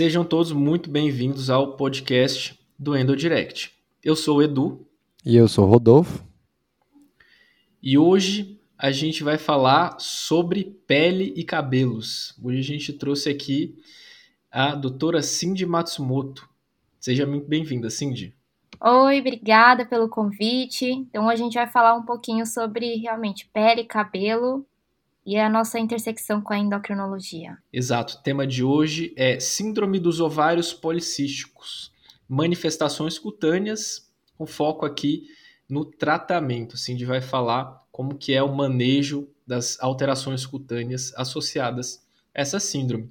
Sejam todos muito bem-vindos ao podcast do EndoDirect. Eu sou o Edu. E eu sou o Rodolfo. E hoje a gente vai falar sobre pele e cabelos. Hoje a gente trouxe aqui a doutora Cindy Matsumoto. Seja muito bem-vinda, Cindy. Oi, obrigada pelo convite. Então, a gente vai falar um pouquinho sobre realmente pele, cabelo e a nossa intersecção com a endocrinologia. Exato. O tema de hoje é Síndrome dos ovários policísticos, manifestações cutâneas, com foco aqui no tratamento. Cindy vai falar como que é o manejo das alterações cutâneas associadas a essa síndrome.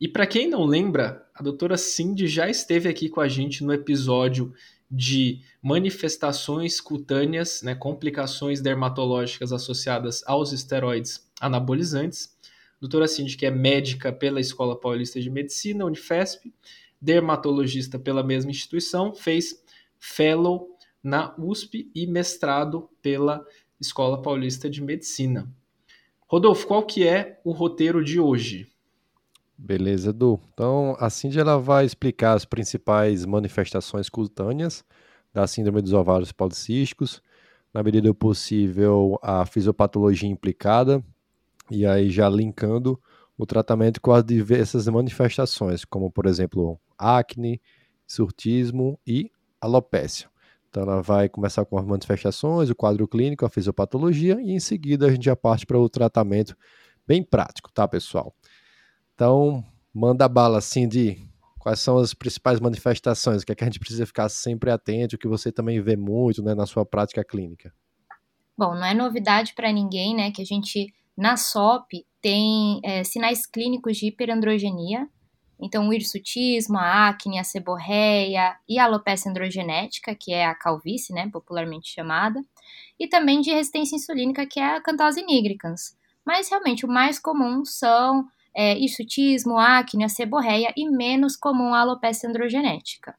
E para quem não lembra, a doutora Cindy já esteve aqui com a gente no episódio de manifestações cutâneas, né, complicações dermatológicas associadas aos esteroides anabolizantes. Doutora Cindy, que é médica pela Escola Paulista de Medicina, Unifesp, dermatologista pela mesma instituição, fez fellow na USP e mestrado pela Escola Paulista de Medicina. Rodolfo, qual que é o roteiro de hoje? Beleza, Edu. Então, a Cindy ela vai explicar as principais manifestações cutâneas da síndrome dos ovários policísticos, na medida do possível a fisiopatologia implicada, e aí já linkando o tratamento com as diversas manifestações, como por exemplo acne, surtismo e alopécia. Então ela vai começar com as manifestações, o quadro clínico, a fisiopatologia e em seguida a gente já parte para o tratamento bem prático, tá, pessoal? Então, manda bala, Cindy. Quais são as principais manifestações? O que é que a gente precisa ficar sempre atento, o que você também vê muito né, na sua prática clínica? Bom, não é novidade para ninguém, né, que a gente na SOP tem é, sinais clínicos de hiperandrogenia, então o hirsutismo, a acne, a seborreia e a alopecia androgenética, que é a calvície, né, popularmente chamada, e também de resistência insulínica, que é a cantose nigricans. Mas realmente o mais comum são é, hirsutismo, acne, a seborreia e menos comum a alopecia androgenética.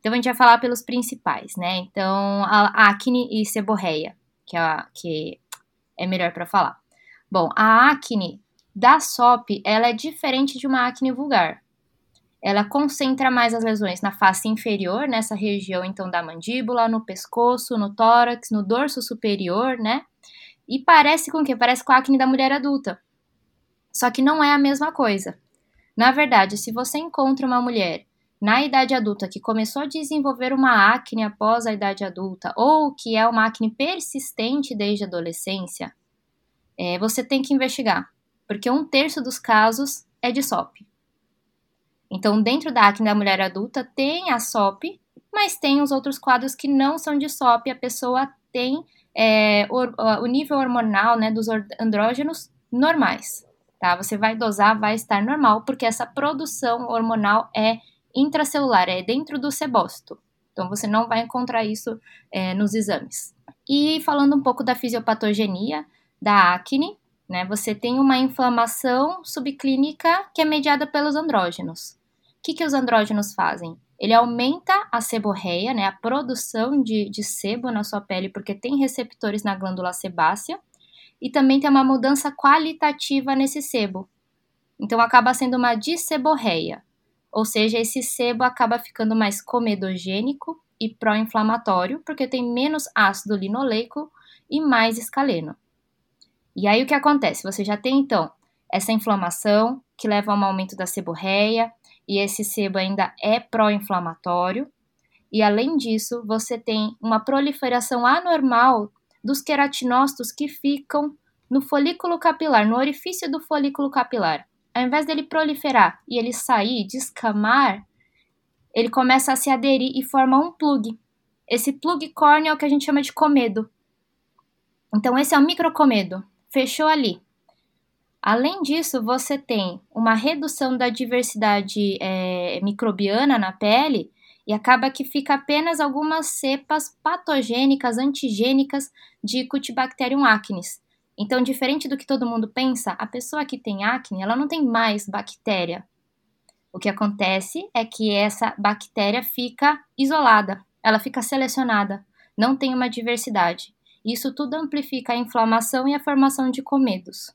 Então a gente vai falar pelos principais, né? Então a acne e seborreia, que é, que é melhor para falar. Bom, a acne da SOP, ela é diferente de uma acne vulgar. Ela concentra mais as lesões na face inferior, nessa região então da mandíbula, no pescoço, no tórax, no dorso superior, né? E parece com o quê? Parece com a acne da mulher adulta. Só que não é a mesma coisa. Na verdade, se você encontra uma mulher na idade adulta que começou a desenvolver uma acne após a idade adulta ou que é uma acne persistente desde a adolescência, é, você tem que investigar, porque um terço dos casos é de SOP. Então, dentro da acne da mulher adulta tem a SOP, mas tem os outros quadros que não são de SOP, a pessoa tem é, o, o nível hormonal né, dos andrógenos normais tá? Você vai dosar, vai estar normal, porque essa produção hormonal é intracelular, é dentro do sebócito. Então, você não vai encontrar isso é, nos exames. E falando um pouco da fisiopatogenia da acne, né? Você tem uma inflamação subclínica que é mediada pelos andrógenos. O que, que os andrógenos fazem? Ele aumenta a seborreia, né, a produção de, de sebo na sua pele, porque tem receptores na glândula sebácea, e também tem uma mudança qualitativa nesse sebo. Então acaba sendo uma disseborreia, ou seja, esse sebo acaba ficando mais comedogênico e pró-inflamatório, porque tem menos ácido linoleico e mais escaleno. E aí o que acontece? Você já tem então essa inflamação que leva a um aumento da seborreia, e esse sebo ainda é pró-inflamatório. E além disso, você tem uma proliferação anormal dos queratinócitos que ficam no folículo capilar, no orifício do folículo capilar. Ao invés dele proliferar e ele sair, descamar, ele começa a se aderir e forma um plug. Esse plug córneo é o que a gente chama de comedo. Então, esse é o microcomedo. Fechou ali. Além disso, você tem uma redução da diversidade é, microbiana na pele e acaba que fica apenas algumas cepas patogênicas, antigênicas de Cutibacterium acnes. Então, diferente do que todo mundo pensa, a pessoa que tem acne, ela não tem mais bactéria. O que acontece é que essa bactéria fica isolada, ela fica selecionada, não tem uma diversidade. Isso tudo amplifica a inflamação e a formação de comedos.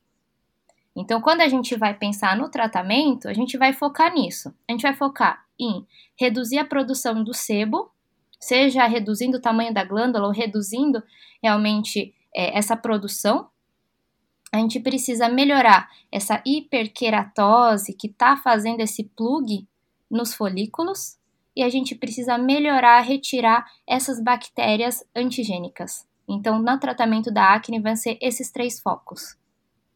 Então, quando a gente vai pensar no tratamento, a gente vai focar nisso. A gente vai focar em reduzir a produção do sebo, seja reduzindo o tamanho da glândula ou reduzindo realmente é, essa produção. A gente precisa melhorar essa hiperqueratose que está fazendo esse plug nos folículos e a gente precisa melhorar, retirar essas bactérias antigênicas. Então, no tratamento da acne, vão ser esses três focos.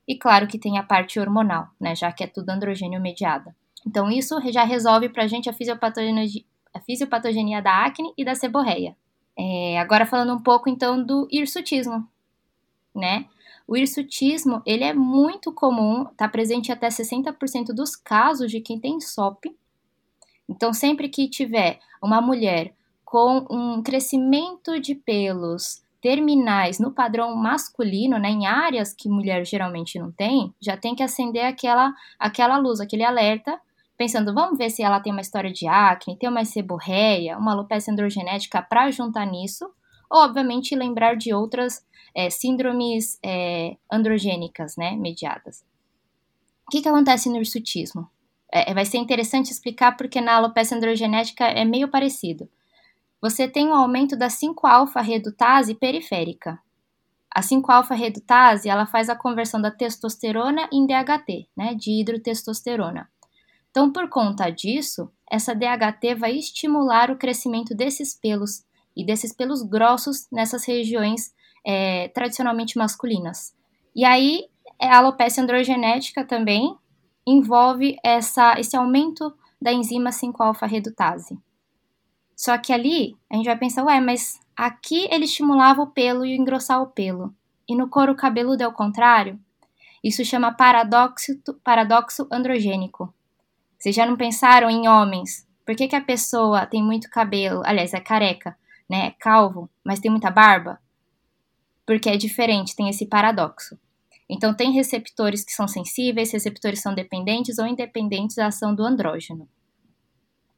E claro que tem a parte hormonal, né, já que é tudo androgênio mediada. Então, isso já resolve para a gente a fisiopatogenia, da acne e da seborreia. É, agora falando um pouco então do hirsutismo, né? O hirsutismo, ele é muito comum, está presente até 60% dos casos de quem tem SOP. Então, sempre que tiver uma mulher com um crescimento de pelos terminais no padrão masculino, né, em áreas que mulher geralmente não tem, já tem que acender aquela, aquela luz, aquele alerta, pensando, vamos ver se ela tem uma história de acne, tem uma seborreia, uma alopecia androgenética para juntar nisso, ou, obviamente, lembrar de outras é, síndromes é, androgênicas, né, mediadas. O que, que acontece no hirsutismo? É, vai ser interessante explicar porque na alopecia androgenética é meio parecido você tem um aumento da 5-alfa-redutase periférica. A 5-alfa-redutase, ela faz a conversão da testosterona em DHT, né, de hidrotestosterona. Então, por conta disso, essa DHT vai estimular o crescimento desses pelos e desses pelos grossos nessas regiões é, tradicionalmente masculinas. E aí, a alopecia androgenética também envolve essa, esse aumento da enzima 5-alfa-redutase. Só que ali a gente vai pensar, ué, mas aqui ele estimulava o pelo e engrossar o pelo. E no couro cabeludo é o contrário? Isso chama paradoxo, paradoxo androgênico. Vocês já não pensaram em homens? Por que, que a pessoa tem muito cabelo, aliás, é careca, né? É calvo, mas tem muita barba? Porque é diferente, tem esse paradoxo. Então, tem receptores que são sensíveis, receptores são dependentes ou independentes da ação do andrógeno.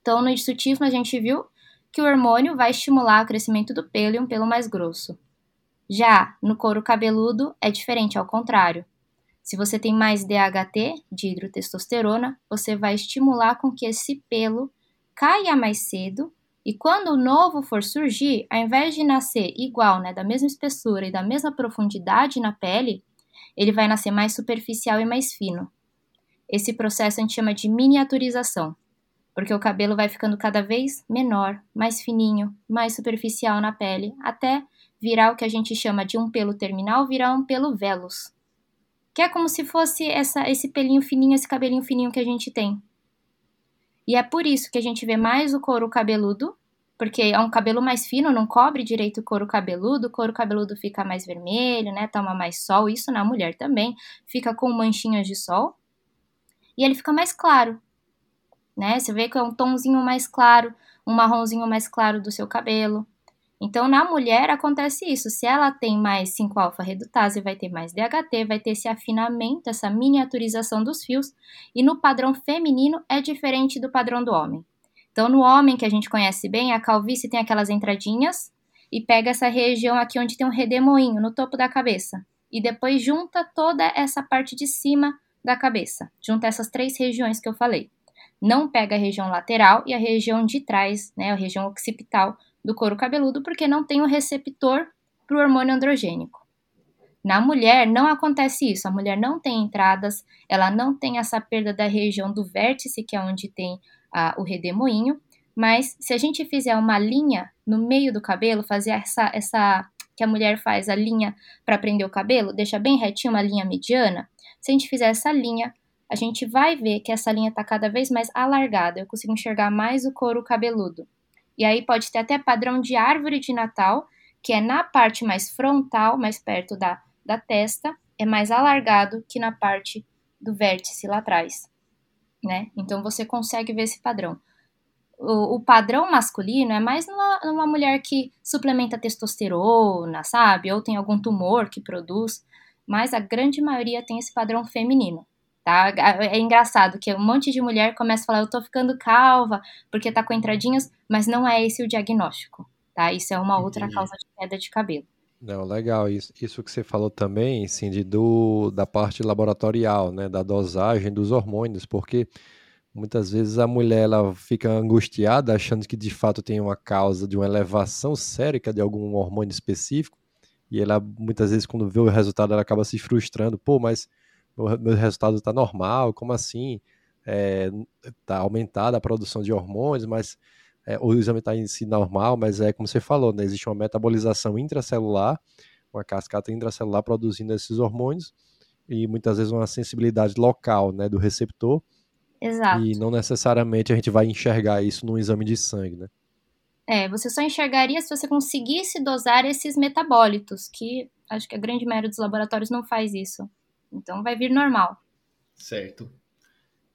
Então, no hirsutismo, a gente viu que o hormônio vai estimular o crescimento do pelo e um pelo mais grosso. Já no couro cabeludo é diferente, ao contrário. Se você tem mais DHT, de hidrotestosterona, você vai estimular com que esse pelo caia mais cedo e quando o novo for surgir, ao invés de nascer igual, né, da mesma espessura e da mesma profundidade na pele, ele vai nascer mais superficial e mais fino. Esse processo a gente chama de miniaturização porque o cabelo vai ficando cada vez menor, mais fininho, mais superficial na pele, até virar o que a gente chama de um pelo terminal, virar um pelo velos. Que é como se fosse essa, esse pelinho fininho, esse cabelinho fininho que a gente tem. E é por isso que a gente vê mais o couro cabeludo, porque é um cabelo mais fino, não cobre direito o couro cabeludo, o couro cabeludo fica mais vermelho, né? Toma mais sol, isso na mulher também, fica com manchinhas de sol. E ele fica mais claro, né? Você vê que é um tomzinho mais claro, um marronzinho mais claro do seu cabelo. Então, na mulher acontece isso. Se ela tem mais 5-alfa-redutase, vai ter mais DHT, vai ter esse afinamento, essa miniaturização dos fios. E no padrão feminino é diferente do padrão do homem. Então, no homem que a gente conhece bem, a calvície tem aquelas entradinhas e pega essa região aqui onde tem um redemoinho no topo da cabeça. E depois junta toda essa parte de cima da cabeça. Junta essas três regiões que eu falei não pega a região lateral e a região de trás, né, a região occipital do couro cabeludo, porque não tem o receptor para o hormônio androgênico. Na mulher não acontece isso, a mulher não tem entradas, ela não tem essa perda da região do vértice, que é onde tem o redemoinho, mas se a gente fizer uma linha no meio do cabelo, fazer essa, essa que a mulher faz a linha para prender o cabelo, deixa bem retinho uma linha mediana, se a gente fizer essa linha, a gente vai ver que essa linha está cada vez mais alargada, eu consigo enxergar mais o couro cabeludo. E aí pode ter até padrão de árvore de Natal, que é na parte mais frontal, mais perto da, da testa, é mais alargado que na parte do vértice lá atrás, né? Então você consegue ver esse padrão. O, o padrão masculino é mais numa, numa mulher que suplementa testosterona, sabe? Ou tem algum tumor que produz, mas a grande maioria tem esse padrão feminino tá? É engraçado que um monte de mulher começa a falar, eu tô ficando calva porque tá com entradinhas, mas não é esse o diagnóstico, tá? Isso é uma outra causa de queda de cabelo. Não, legal. Isso, isso que você falou também, Cindy, do, da parte laboratorial, né, da dosagem dos hormônios, porque muitas vezes a mulher ela fica angustiada achando que de fato tem uma causa de uma elevação sérica de algum hormônio específico, e ela muitas vezes quando vê o resultado ela acaba se frustrando, pô, mas meu, meu resultado está normal, como assim? É, tá aumentada a produção de hormônios, mas é, o exame está em si normal, mas é como você falou, né, existe uma metabolização intracelular, uma cascata intracelular produzindo esses hormônios e muitas vezes uma sensibilidade local, né, do receptor. Exato. E não necessariamente a gente vai enxergar isso num exame de sangue, né? É, você só enxergaria se você conseguisse dosar esses metabólitos, que acho que a grande maioria dos laboratórios não faz isso. Então vai vir normal. Certo.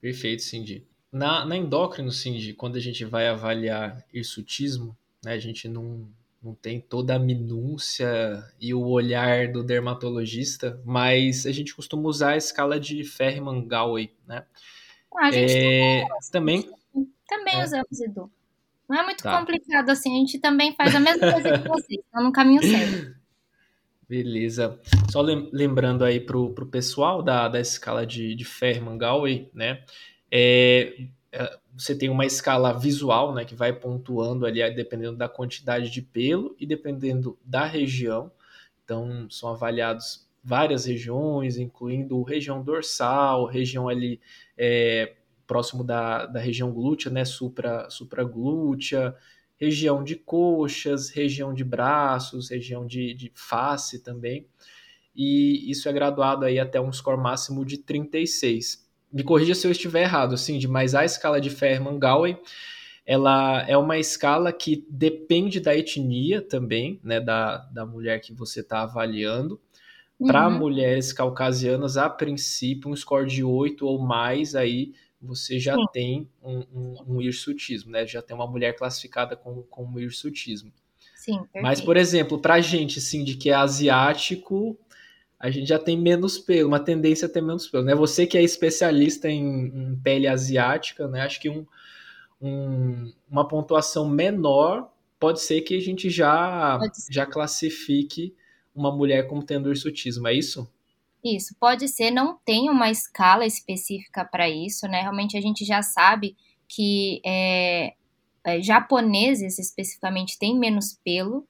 Perfeito, Cindy. Na, na endócrino, Cindy, quando a gente vai avaliar hirsutismo, né, a gente não, não tem toda a minúcia e o olhar do dermatologista, mas a gente costuma usar a escala de Ferriman-Gawey, né? Ah, a gente é, também. Também é. usamos, Edu. Não é muito tá. complicado assim, a gente também faz a mesma coisa que vocês, tá no caminho certo. Beleza. Só lembrando aí pro, pro pessoal da, da escala de, de Ferriman-Gawey, né? É, é, você tem uma escala visual, né, que vai pontuando ali dependendo da quantidade de pelo e dependendo da região. Então, são avaliados várias regiões, incluindo região dorsal, região ali é, próximo da, da região glútea, né, supra, supraglútea, região de coxas, região de braços, região de, de face também. E isso é graduado aí até um score máximo de 36 me corrija se eu estiver errado, Cindy, mas a escala de Ferman-Gawey, ela é uma escala que depende da etnia também, né, da, da mulher que você está avaliando. Uhum. Para mulheres caucasianas, a princípio, um score de 8 ou mais, aí você já Sim. tem um, um, um hirsutismo, né? Já tem uma mulher classificada com, com um hirsutismo. Sim, perfeito. Mas, por exemplo, para gente, Cindy, que é asiático, a gente já tem menos pelo, uma tendência a ter menos pelo, né? Você que é especialista em, em pele asiática, né? Acho que um, um, uma pontuação menor pode ser que a gente já, já classifique uma mulher como tendo hirsutismo, é isso? Isso, pode ser, não tem uma escala específica para isso, né? Realmente a gente já sabe que é, é, japoneses especificamente têm menos pelo,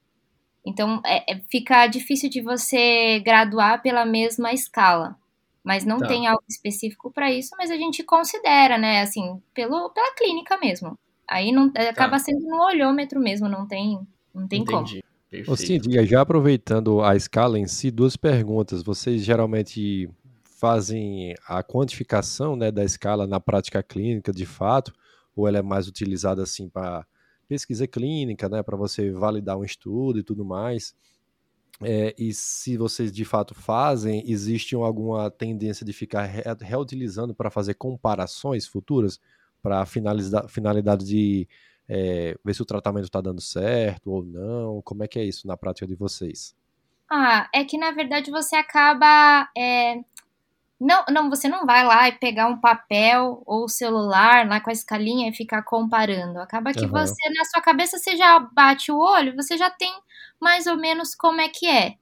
então, é, é, fica difícil de você graduar pela mesma escala. Mas não tá. tem algo específico para isso, mas a gente considera, né? Assim, pelo, pela clínica mesmo. Aí não tá. acaba sendo no olhômetro mesmo, não tem, não tem Entendi. como. Perfeito. Ô, Cindy, já aproveitando a escala em si, duas perguntas. Vocês geralmente fazem a quantificação né, da escala na prática clínica, de fato, ou ela é mais utilizada assim para pesquisa clínica, né, para você validar um estudo e tudo mais. É, e se vocês de fato fazem, existe alguma tendência de ficar re reutilizando para fazer comparações futuras para finalidade de é, ver se o tratamento está dando certo ou não? Como é que é isso na prática de vocês? Ah, é que na verdade você acaba é, não, não, você não vai lá e pegar um papel ou celular lá com a escalinha e ficar comparando. Acaba que uhum. você, na sua cabeça, você já bate o olho, você já tem mais ou menos como é que é.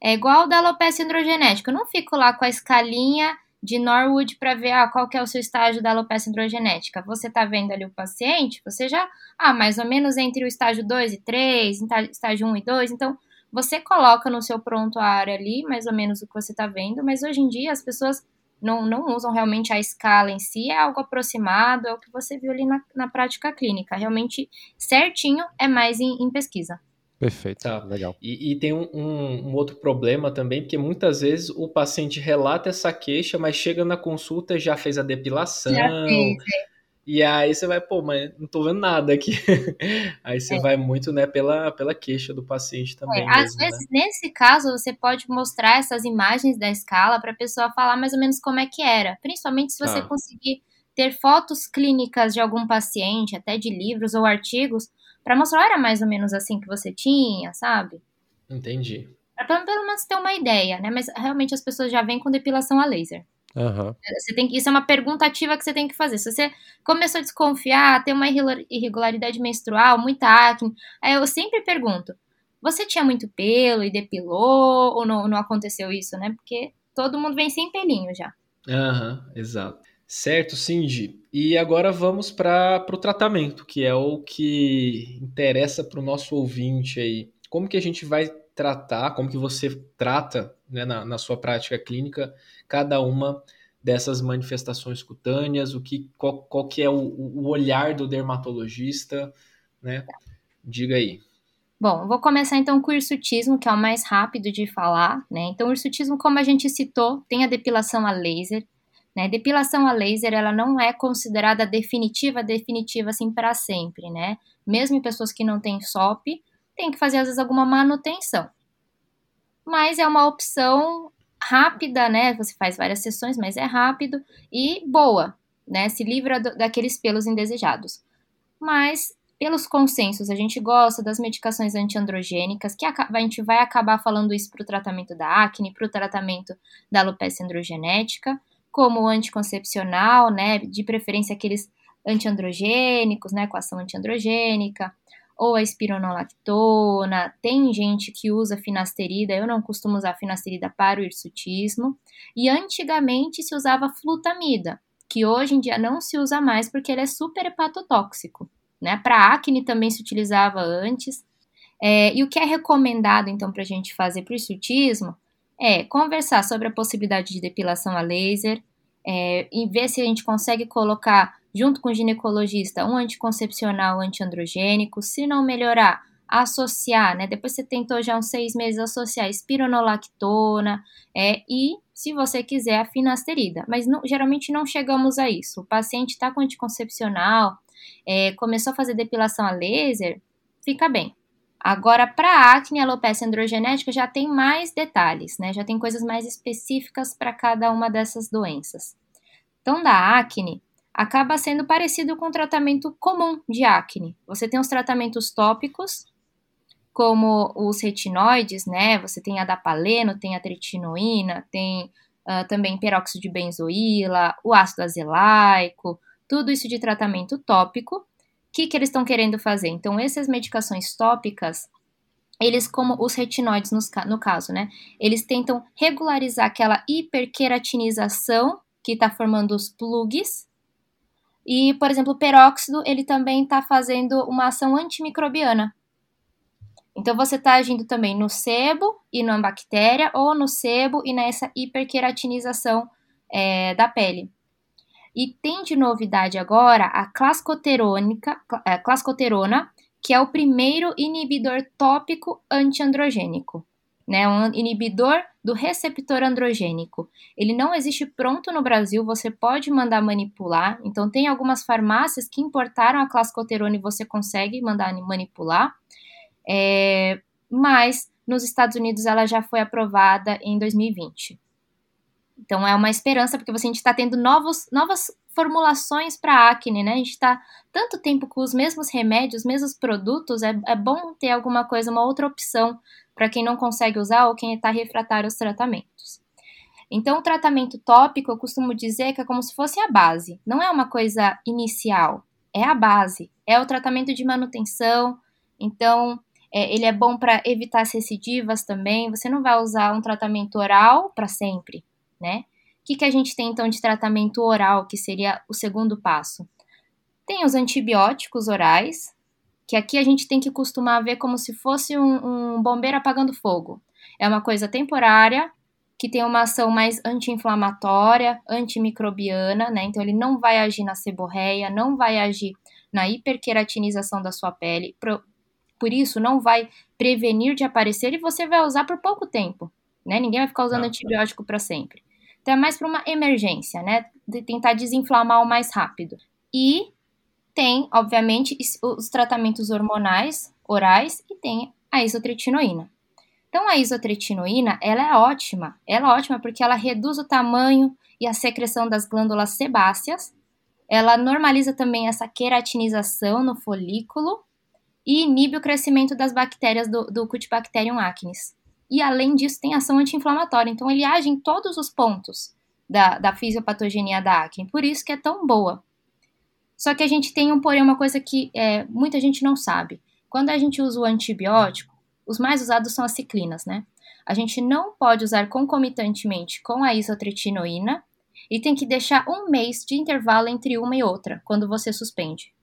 É igual da alopecia androgenética. Eu não fico lá com a escalinha de Norwood para ver ah, qual que é o seu estágio da alopecia androgenética. Você tá vendo ali o paciente, você já, ah, mais ou menos entre o estágio 2 e 3, estágio 1 e 2, então você coloca no seu prontuário ali, mais ou menos o que você está vendo, mas hoje em dia as pessoas não, não usam realmente a escala em si, é algo aproximado, é o que você viu ali na, na prática clínica. Realmente certinho é mais em, em pesquisa. Perfeito, tá. legal. E, e tem um, um, um, outro problema também, porque muitas vezes o paciente relata essa queixa, mas chega na consulta e já fez a depilação, já é. E aí você vai, pô, mas não tô vendo nada aqui. aí você é. vai muito, né, pela, pela queixa do paciente também. É, mesmo, às vezes, né? nesse caso, você pode mostrar essas imagens da escala para a pessoa falar mais ou menos como é que era. Principalmente se você ah. conseguir ter fotos clínicas de algum paciente, até de livros ou artigos, para mostrar, era mais ou menos assim que você tinha, sabe? Entendi. Pra pelo menos ter uma ideia, né? Mas realmente as pessoas já vêm com depilação a laser. Uhum. Você tem que, isso é uma pergunta ativa que você tem que fazer. Se você começou a desconfiar, tem uma irregularidade menstrual, muita acne, aí eu sempre pergunto: Você tinha muito pelo e depilou ou não, não aconteceu isso, né? Porque todo mundo vem sem pelinho já. Aham, uhum, exato. Certo, Cindy. E agora vamos para o tratamento, que é o que interessa para o nosso ouvinte aí. Como que a gente vai tratar, como que você trata né, na, na sua prática clínica cada uma dessas manifestações cutâneas, o que, qual, qual que é o, o olhar do dermatologista, né? Diga aí. Bom, vou começar então com o hirsutismo, que é o mais rápido de falar, né? Então, o hirsutismo, como a gente citou, tem a depilação a laser, né? Depilação a laser, ela não é considerada definitiva, definitiva assim para sempre, né? Mesmo em pessoas que não têm SOP, tem que fazer às vezes alguma manutenção. Mas é uma opção rápida, né? Você faz várias sessões, mas é rápido e boa, né? Se livra do, daqueles pelos indesejados. Mas pelos consensos, a gente gosta das medicações antiandrogênicas, que a, a gente vai acabar falando isso para o tratamento da acne, para o tratamento da alopecia androgenética, como anticoncepcional, né? De preferência aqueles antiandrogênicos, né? Com ação antiandrogênica, ou a espironolactona, tem gente que usa finasterida, eu não costumo usar finasterida para o hirsutismo, e antigamente se usava flutamida, que hoje em dia não se usa mais porque ele é super hepatotóxico, né? Para acne também se utilizava antes, é, e o que é recomendado então para a gente fazer para o hirsutismo é conversar sobre a possibilidade de depilação a laser, é, e ver se a gente consegue colocar junto com o ginecologista, um anticoncepcional antiandrogênico. Se não melhorar, associar, né? Depois você tentou já uns seis meses associar espironolactona é, e, se você quiser, a finasterida. Mas não, geralmente não chegamos a isso. O paciente está com anticoncepcional, é, começou a fazer depilação a laser, fica bem. Agora, para acne e alopecia androgenética já tem mais detalhes, né? Já tem coisas mais específicas para cada uma dessas doenças. Então, da acne, acaba sendo parecido com o tratamento comum de acne. Você tem os tratamentos tópicos, como os retinoides, né? Você tem a tem a tretinoína, tem uh, também peróxido de benzoíla, o ácido azelaico, tudo isso de tratamento tópico. O que, que eles estão querendo fazer? Então, essas medicações tópicas, eles, como os retinoides no, no caso, né? Eles tentam regularizar aquela hiperqueratinização que está formando os plugs e, por exemplo, o peróxido, ele também está fazendo uma ação antimicrobiana. Então, você está agindo também no sebo e na bactéria, ou no sebo e nessa hiperqueratinização é, da pele. E tem de novidade agora a clascoterônica, é, clascoterona, que é o primeiro inibidor tópico antiandrogênico né, um inibidor do receptor androgênico. Ele não existe pronto no Brasil, você pode mandar manipular. Então, tem algumas farmácias que importaram a clascoterona e você consegue mandar manipular. É, mas nos Estados Unidos ela já foi aprovada em 2020. Então é uma esperança, porque você, a gente está tendo novos, novas formulações para acne, né? A gente está tanto tempo com os mesmos remédios, os mesmos produtos, é, é bom ter alguma coisa, uma outra opção para quem não consegue usar ou quem está refratário aos tratamentos. Então, o tratamento tópico, eu costumo dizer que é como se fosse a base, não é uma coisa inicial, é a base, é o tratamento de manutenção. Então, é, ele é bom para evitar as recidivas também. Você não vai usar um tratamento oral para sempre, né? O que, que a gente tem então de tratamento oral, que seria o segundo passo? Tem os antibióticos orais, que aqui a gente tem que costumar ver como se fosse um, um bombeiro apagando fogo. É uma coisa temporária, que tem uma ação mais anti-inflamatória, antimicrobiana, né? Então ele não vai agir na seborreia, não vai agir na hiperqueratinização da sua pele, por, isso não vai prevenir de aparecer e você vai usar por pouco tempo, né? Ninguém vai ficar usando não, antibiótico para sempre. Então é mais para uma emergência, né? De tentar desinflamar o mais rápido. E tem, obviamente, os tratamentos hormonais orais e tem a isotretinoína. Então, a isotretinoína, ela é ótima. Ela é ótima porque ela reduz o tamanho e a secreção das glândulas sebáceas. Ela normaliza também essa queratinização no folículo e inibe o crescimento das bactérias do, do Cutibacterium acnes. E, além disso, tem ação anti-inflamatória. Então, ele age em todos os pontos da, da fisiopatogenia da acne. Por isso que é tão boa. Só que a gente tem um porém, uma coisa que é, muita gente não sabe. Quando a gente usa o antibiótico, os mais usados são as ciclinas, né? A gente não pode usar concomitantemente com a isotretinoína e tem que deixar um mês de intervalo entre uma e outra quando você suspende.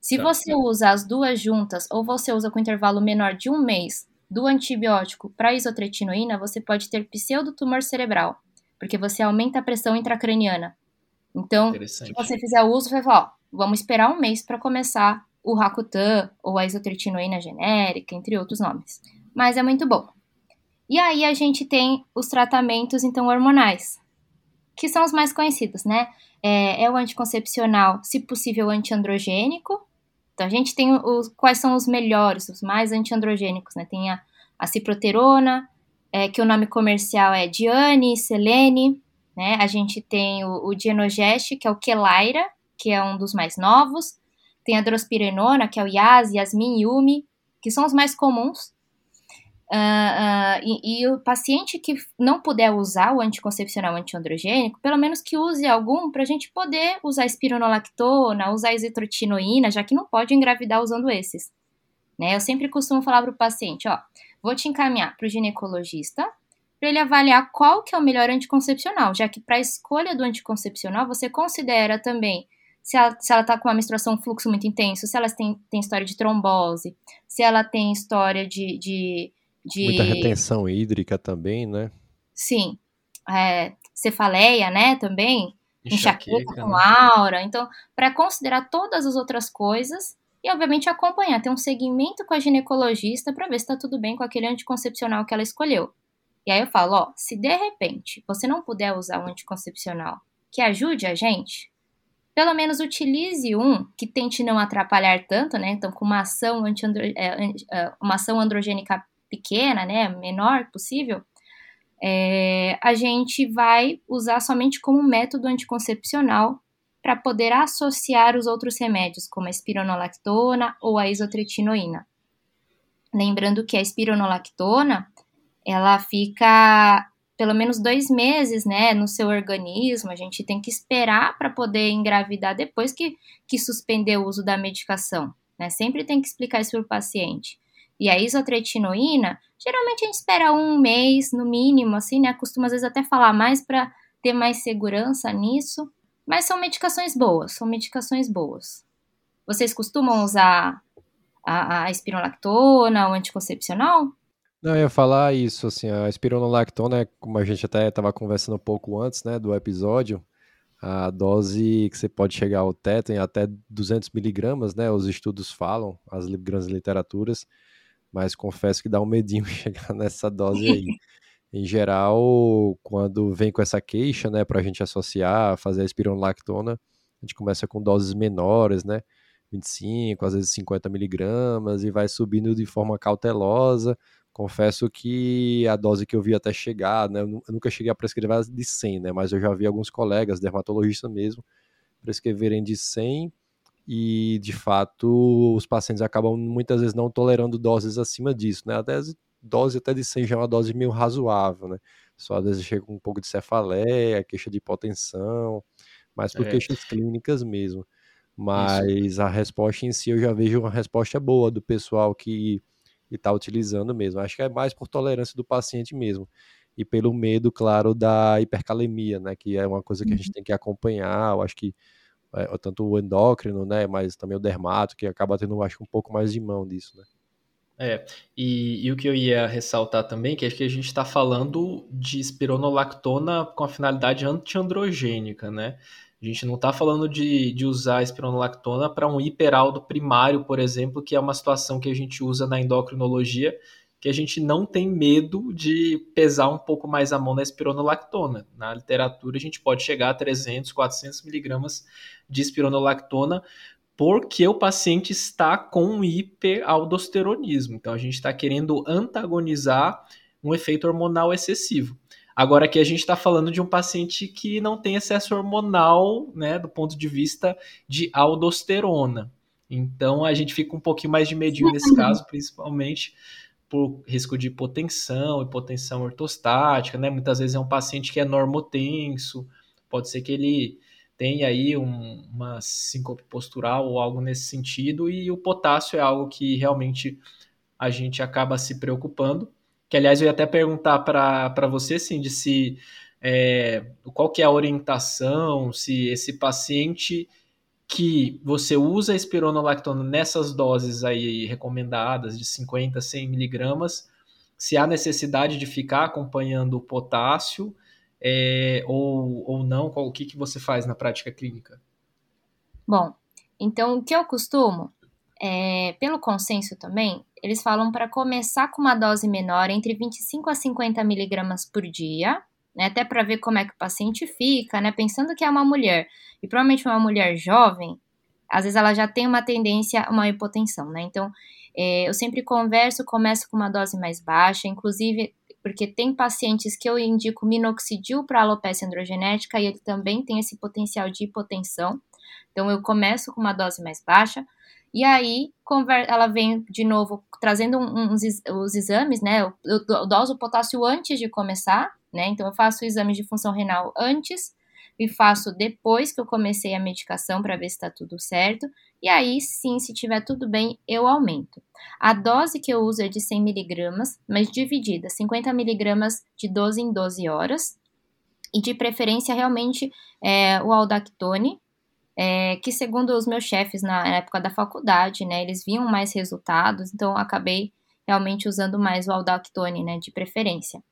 Se tá. você usa as duas juntas ou você usa com intervalo menor de um mês do antibiótico para isotretinoína, você pode ter pseudotumor cerebral, porque você aumenta a pressão intracraniana. Então, se você fizer o uso, vai falar, ó, vamos esperar um mês para começar o Rakutan ou a isotretinoína genérica, entre outros nomes. Mas é muito bom. E aí a gente tem os tratamentos, então, hormonais, que são os mais conhecidos, né? É, é o anticoncepcional, se possível, antiandrogênico. Então, a gente tem os, quais são os melhores, os mais antiandrogênicos, né? Tem a, a ciproterona, é, que o nome comercial é Diane, Selene, né? A gente tem o, o que é o Kelaira, que é um dos mais novos. Tem a drospirenona, que é o Yas, Yasmin, Yumi, que são os mais comuns. Uh, uh, e, e, o paciente que não puder usar o anticoncepcional antiandrogênico, pelo menos que use algum para a gente poder usar espironolactona, usar isotrotinoína, já que não pode engravidar usando esses. Né? Eu sempre costumo falar para o paciente, ó, vou te encaminhar para o ginecologista para ele avaliar qual que é o melhor anticoncepcional, já que para a escolha do anticoncepcional você considera também se ela, se ela tá com uma menstruação um fluxo muito intenso, se ela tem, tem história de trombose, se ela tem história de, de de... Muita retenção hídrica também, né? Sim. É, cefaleia, né, também. Enxaqueca, com né? aura. Então, para considerar todas as outras coisas e, obviamente, acompanhar, ter um segmento com a ginecologista para ver se está tudo bem com aquele anticoncepcional que ela escolheu. E aí eu falo, ó, se de repente você não puder usar um anticoncepcional que ajude a gente, pelo menos utilize um que tente não atrapalhar tanto, né? Então, com uma ação, anti é, é, uma ação androgênica pequena, né, menor possível, é, a gente vai usar somente como método anticoncepcional para poder associar os outros remédios, como a espironolactona ou a isotretinoína. Lembrando que a espironolactona, ela fica pelo menos dois meses, né, no seu organismo. A gente tem que esperar para poder engravidar depois que, que suspender o uso da medicação. Né? Sempre tem que explicar isso para o paciente. E a isotretinoína, geralmente a gente espera um mês no mínimo, assim, né? Costuma às vezes até falar mais para ter mais segurança nisso. Mas são medicações boas, são medicações boas. Vocês costumam usar a, a espironolactona, o anticoncepcional? Não, eu ia falar isso, assim, a espironolactona, como a gente até estava conversando um pouco antes, né, do episódio, a dose que você pode chegar ao teto em até 200 miligramas, né, os estudos falam, as grandes literaturas, mas confesso que dá um medinho chegar nessa dose aí. em geral, quando vem com essa queixa, né, para a gente associar, fazer a espironolactona, a gente começa com doses menores, né, 25, às vezes 50 miligramas, e vai subindo de forma cautelosa. Confesso que a dose que eu vi até chegar, né, eu nunca cheguei a prescrever de 100, né, mas eu já vi alguns colegas, dermatologistas mesmo, prescreverem de 100 e de fato os pacientes acabam muitas vezes não tolerando doses acima disso, né? Até dose até de 100 já é uma dose meio razoável, né? Só às vezes chega com um pouco de cefaleia, queixa de hipotensão, mas por é. queixas clínicas mesmo. Mas Isso. a resposta em si eu já vejo uma resposta boa do pessoal que está utilizando mesmo. Acho que é mais por tolerância do paciente mesmo. E pelo medo, claro, da hipercalemia, né? Que é uma coisa que a gente uhum. tem que acompanhar. Eu acho que é, tanto o endócrino, né, mas também o dermato, que acaba tendo, acho um pouco mais de mão disso, né. É, e, e o que eu ia ressaltar também, que é que a gente está falando de espironolactona com a finalidade antiandrogênica, né? A gente não está falando de, de usar espironolactona para um hiperaldo primário, por exemplo, que é uma situação que a gente usa na endocrinologia, que a gente não tem medo de pesar um pouco mais a mão na espironolactona. Na literatura, a gente pode chegar a 300, 400 miligramas de espironolactona, porque o paciente está com hiperaldosteronismo. Então, a gente está querendo antagonizar um efeito hormonal excessivo. Agora aqui a gente está falando de um paciente que não tem excesso hormonal, né, do ponto de vista de aldosterona. Então a gente fica um pouquinho mais de medinho nesse caso, principalmente por risco de hipotensão, hipotensão ortostática, né? Muitas vezes é um paciente que é normotenso, pode ser que ele tenha aí um, uma síncope postural ou algo nesse sentido, e o potássio é algo que realmente a gente acaba se preocupando. Que, aliás, eu ia até perguntar para você, Cindy, se é, qual que é a orientação, se esse paciente que você usa a espironolactona nessas doses aí recomendadas de 50, 100 miligramas, se há necessidade de ficar acompanhando o potássio é, ou, ou não, qual, o que, que você faz na prática clínica? Bom, então o que eu costumo, é, pelo consenso também, eles falam para começar com uma dose menor, entre 25 a 50 miligramas por dia, né, até para ver como é que o paciente fica, né, pensando que é uma mulher, e provavelmente uma mulher jovem, às vezes ela já tem uma tendência a uma hipotensão, né, então é, eu sempre converso, começo com uma dose mais baixa, inclusive porque tem pacientes que eu indico minoxidil para alopecia androgenética e ele também tem esse potencial de hipotensão, então eu começo com uma dose mais baixa, e aí ela vem de novo trazendo uns, os exames, né? Eu, eu doso o potássio antes de começar, né? Então eu faço o exame de função renal antes e faço depois que eu comecei a medicação para ver se está tudo certo. E aí sim, se tiver tudo bem, eu aumento. A dose que eu uso é de 100 miligramas, mas dividida, 50 miligramas de 12 em 12 horas. E de preferência realmente é, o aldactone, é, que segundo os meus chefes na época da faculdade, né, eles viam mais resultados, então acabei realmente usando mais o aldactone, né, de preferência.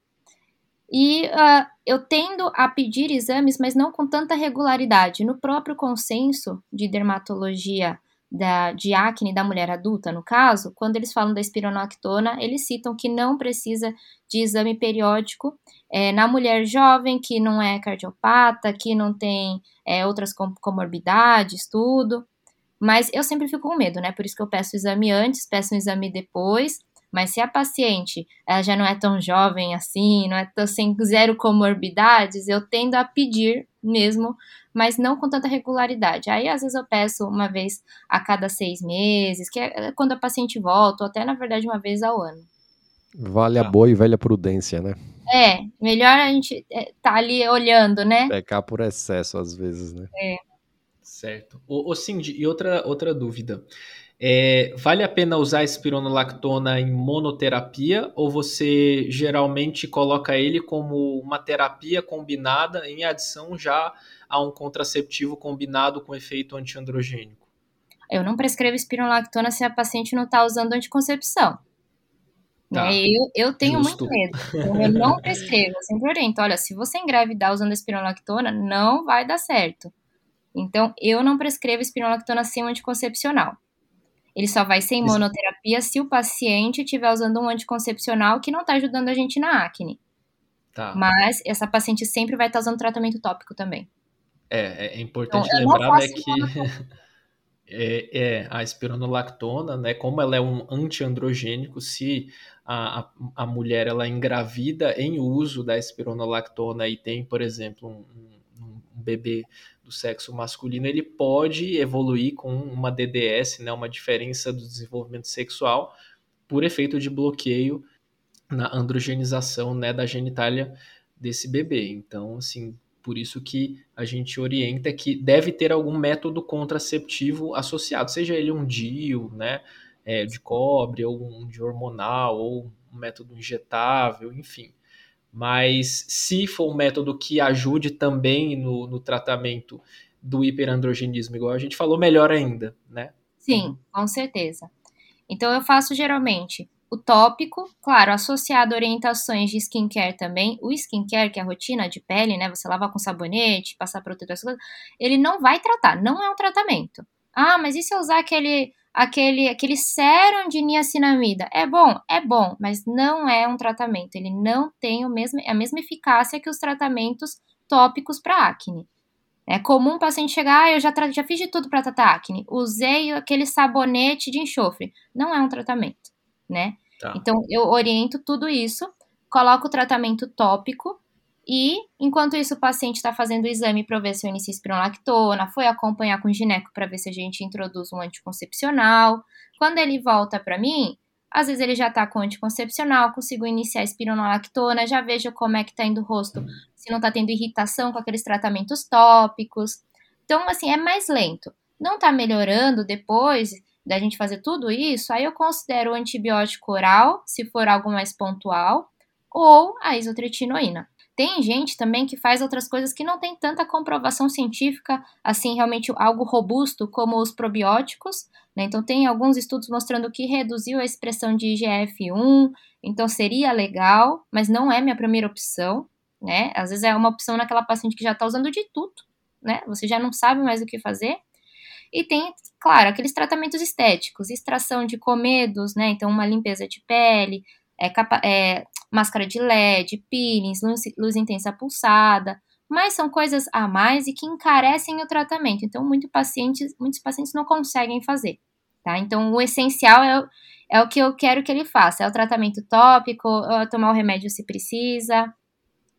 E uh, eu tendo a pedir exames, mas não com tanta regularidade. No próprio consenso de dermatologia da, de acne da mulher adulta, no caso, quando eles falam da espironolactona, eles citam que não precisa de exame periódico é, na mulher jovem que não é cardiopata, que não tem é, outras com comorbidades, tudo. Mas eu sempre fico com medo, né? Por isso que eu peço o exame antes, peço um exame depois, mas se a paciente ela já não é tão jovem assim, não é tão sem zero comorbidades, eu tendo a pedir mesmo, mas não com tanta regularidade. Aí às vezes eu peço uma vez a cada seis meses, que é quando a paciente volta, ou até na verdade uma vez ao ano. Vale a tá. boa e velha prudência, né? É, melhor a gente é, tá ali olhando, né? Pecar por excesso às vezes, né? É. Certo. Ô, ô Cindy, e outra, outra dúvida. É, vale a pena usar espironolactona em monoterapia ou você geralmente coloca ele como uma terapia combinada em adição já a um contraceptivo combinado com efeito antiandrogênico? Eu não prescrevo espironolactona se a paciente não está usando anticoncepção. Tá. Né? Eu, eu tenho Justo. muito medo. Então eu não prescrevo, eu sempre oriento. Olha, se você engravidar usando espironolactona, não vai dar certo. Então, eu não prescrevo espironolactona sem um anticoncepcional. Ele só vai ser em monoterapia se o paciente estiver usando um anticoncepcional que não está ajudando a gente na acne. Tá. Mas essa paciente sempre vai estar tá usando tratamento tópico também. É, é importante então, lembrar né, que é, é, a espironolactona, né, como ela é um antiandrogênico, se a, a, mulher ela é engravida em uso da espironolactona e tem, por exemplo, um, um bebê do sexo masculino, ele pode evoluir com uma DDS, né, uma diferença do desenvolvimento sexual, por efeito de bloqueio na androgenização né, da genitália desse bebê. Então, assim, por isso que a gente orienta que deve ter algum método contraceptivo associado, seja ele um DIU, né, é, de cobre, ou um de hormonal, ou um método injetável, enfim. Mas se for um método que ajude também no, no tratamento do hiperandrogenismo, igual a gente falou, melhor ainda, né? Sim, com certeza. Então eu faço geralmente o tópico, claro, associado a orientações de skincare também. O skincare, que é a rotina de pele, né? Você lavar com sabonete, passar protetor, ele não vai tratar, não é um tratamento. Ah, mas e se eu usar aquele aquele, aquele sérum de niacinamida. É bom? É bom, mas não é um tratamento. Ele não tem o mesmo, a mesma eficácia que os tratamentos tópicos para acne. É comum o paciente chegar, ah, eu já, já fiz de tudo para tratar acne, usei aquele sabonete de enxofre. Não é um tratamento, né? Tá. Então, eu oriento tudo isso, coloco o tratamento tópico e, enquanto isso, o paciente está fazendo o exame para ver se eu inicio espironolactona, foi acompanhar com o gineco para ver se a gente introduz um anticoncepcional. Quando ele volta para mim, às vezes ele já está com anticoncepcional, consigo iniciar a espironolactona, já vejo como é que está indo o rosto, se não está tendo irritação com aqueles tratamentos tópicos. Então, assim, é mais lento. Não está melhorando depois, da gente fazer tudo isso, aí eu considero o antibiótico oral, se for algo mais pontual, ou a isotretinoína. Tem gente também que faz outras coisas que não tem tanta comprovação científica, assim, realmente algo robusto, como os probióticos. Né? Então, tem alguns estudos mostrando que reduziu a expressão de IGF-1, então seria legal, mas não é minha primeira opção. Né? Às vezes é uma opção naquela paciente que já está usando de tudo, né? Você já não sabe mais o que fazer. E tem, claro, aqueles tratamentos estéticos, extração de comedos, né? Então, uma limpeza de pele, é, capa é, máscara de LED, peelings, luz, luz intensa pulsada, mas são coisas a mais e que encarecem o tratamento. Então, muito pacientes, muitos pacientes não conseguem fazer. Tá? Então, o essencial é, é o que eu quero que ele faça: é o tratamento tópico, é tomar o remédio se precisa.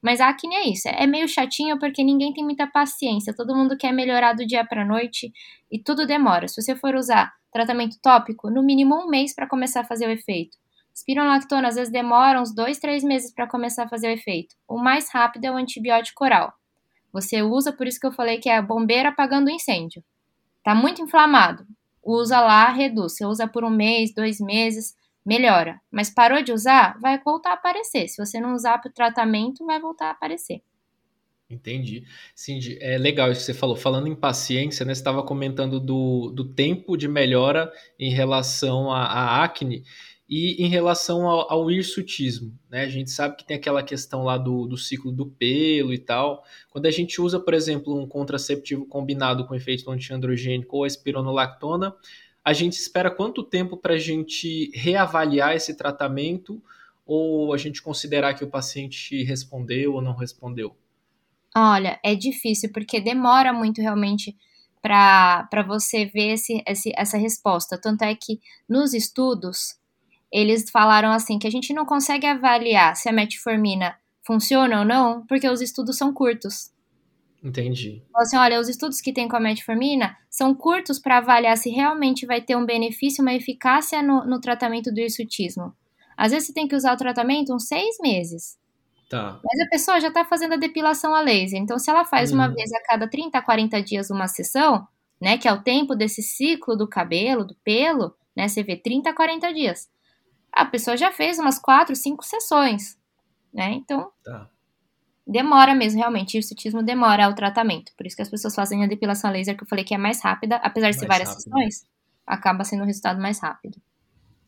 Mas a acne é isso, é meio chatinho porque ninguém tem muita paciência, todo mundo quer melhorar do dia para noite e tudo demora. Se você for usar tratamento tópico, no mínimo um mês para começar a fazer o efeito. Spironolactona às vezes demora uns dois, três meses para começar a fazer o efeito. O mais rápido é o antibiótico oral. Você usa, por isso que eu falei que é a bombeira apagando o incêndio. Tá muito inflamado. Usa lá, reduz. Você usa por um mês, dois meses, melhora. Mas parou de usar, vai voltar a aparecer. Se você não usar para o tratamento, vai voltar a aparecer. Entendi. Cindy, é legal isso que você falou. Falando em paciência, né, você estava comentando do, do tempo de melhora em relação à acne. E em relação ao, ao hirsutismo, né? A gente sabe que tem aquela questão lá do, do ciclo do pelo e tal. Quando a gente usa, por exemplo, um contraceptivo combinado com efeito antiandrogênico ou espironolactona, a gente espera quanto tempo para a gente reavaliar esse tratamento ou a gente considerar que o paciente respondeu ou não respondeu? Olha, é difícil porque demora muito realmente para você ver esse, esse, essa resposta. Tanto é que nos estudos eles falaram assim que a gente não consegue avaliar se a metformina funciona ou não, porque os estudos são curtos. Entendi. Então, assim, olha, os estudos que tem com a metformina são curtos para avaliar se realmente vai ter um benefício, uma eficácia no, no tratamento do hirsutismo. Às vezes você tem que usar o tratamento uns seis meses. Tá. Mas a pessoa já está fazendo a depilação a laser. Então, se ela faz uma uhum. vez a cada 30, 40 dias uma sessão, né, que é o tempo desse ciclo do cabelo, do pelo, né, você vê 30, 40 dias a pessoa já fez umas quatro, cinco sessões, né? Então, tá. demora mesmo, realmente. O hirsutismo demora o tratamento. Por isso que as pessoas fazem a depilação laser, que eu falei que é mais rápida, apesar de ser várias rápido. sessões, acaba sendo um resultado mais rápido.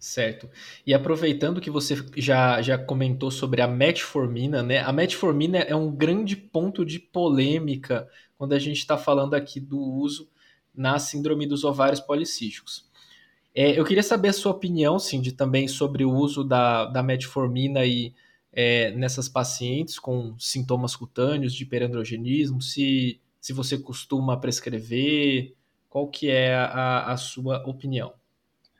Certo. E aproveitando que você já, já comentou sobre a metformina, né? A metformina é um grande ponto de polêmica quando a gente está falando aqui do uso na síndrome dos ovários policísticos. É, eu queria saber a sua opinião, Cindy, também sobre o uso da, da metformina e, é, nessas pacientes com sintomas cutâneos de hiperandrogenismo, se, se você costuma prescrever, qual que é a, a sua opinião,